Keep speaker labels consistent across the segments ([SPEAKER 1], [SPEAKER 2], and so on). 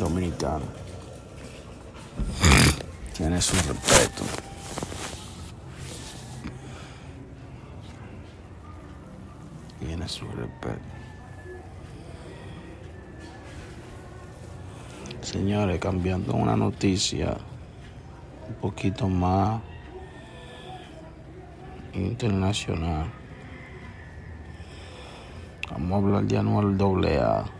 [SPEAKER 1] Dominicano. Tiene su respeto. Tiene su respeto. Señores, cambiando una noticia un poquito más internacional. Vamos a hablar de anual doble A.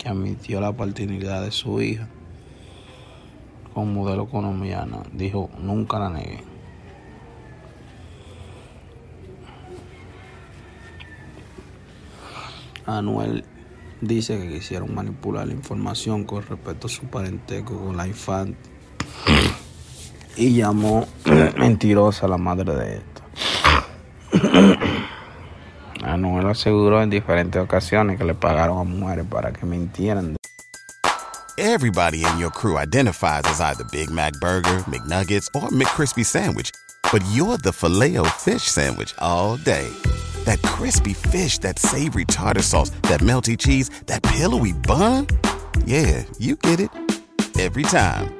[SPEAKER 1] Que admitió la paternidad de su hija con modelo colombiana, dijo, nunca la negué. Anuel dice que quisieron manipular la información con respecto a su parentesco con la infante y llamó mentirosa a la madre de esto. Anuel aseguró en diferentes ocasiones que le pagaron a mujeres para que mintieran.
[SPEAKER 2] Everybody in your crew identifies as either Big Mac Burger, McNuggets, or McCrispy Sandwich. But you're the filet fish Sandwich all day. That crispy fish, that savory tartar sauce, that melty cheese, that pillowy bun. Yeah, you get it. Every time.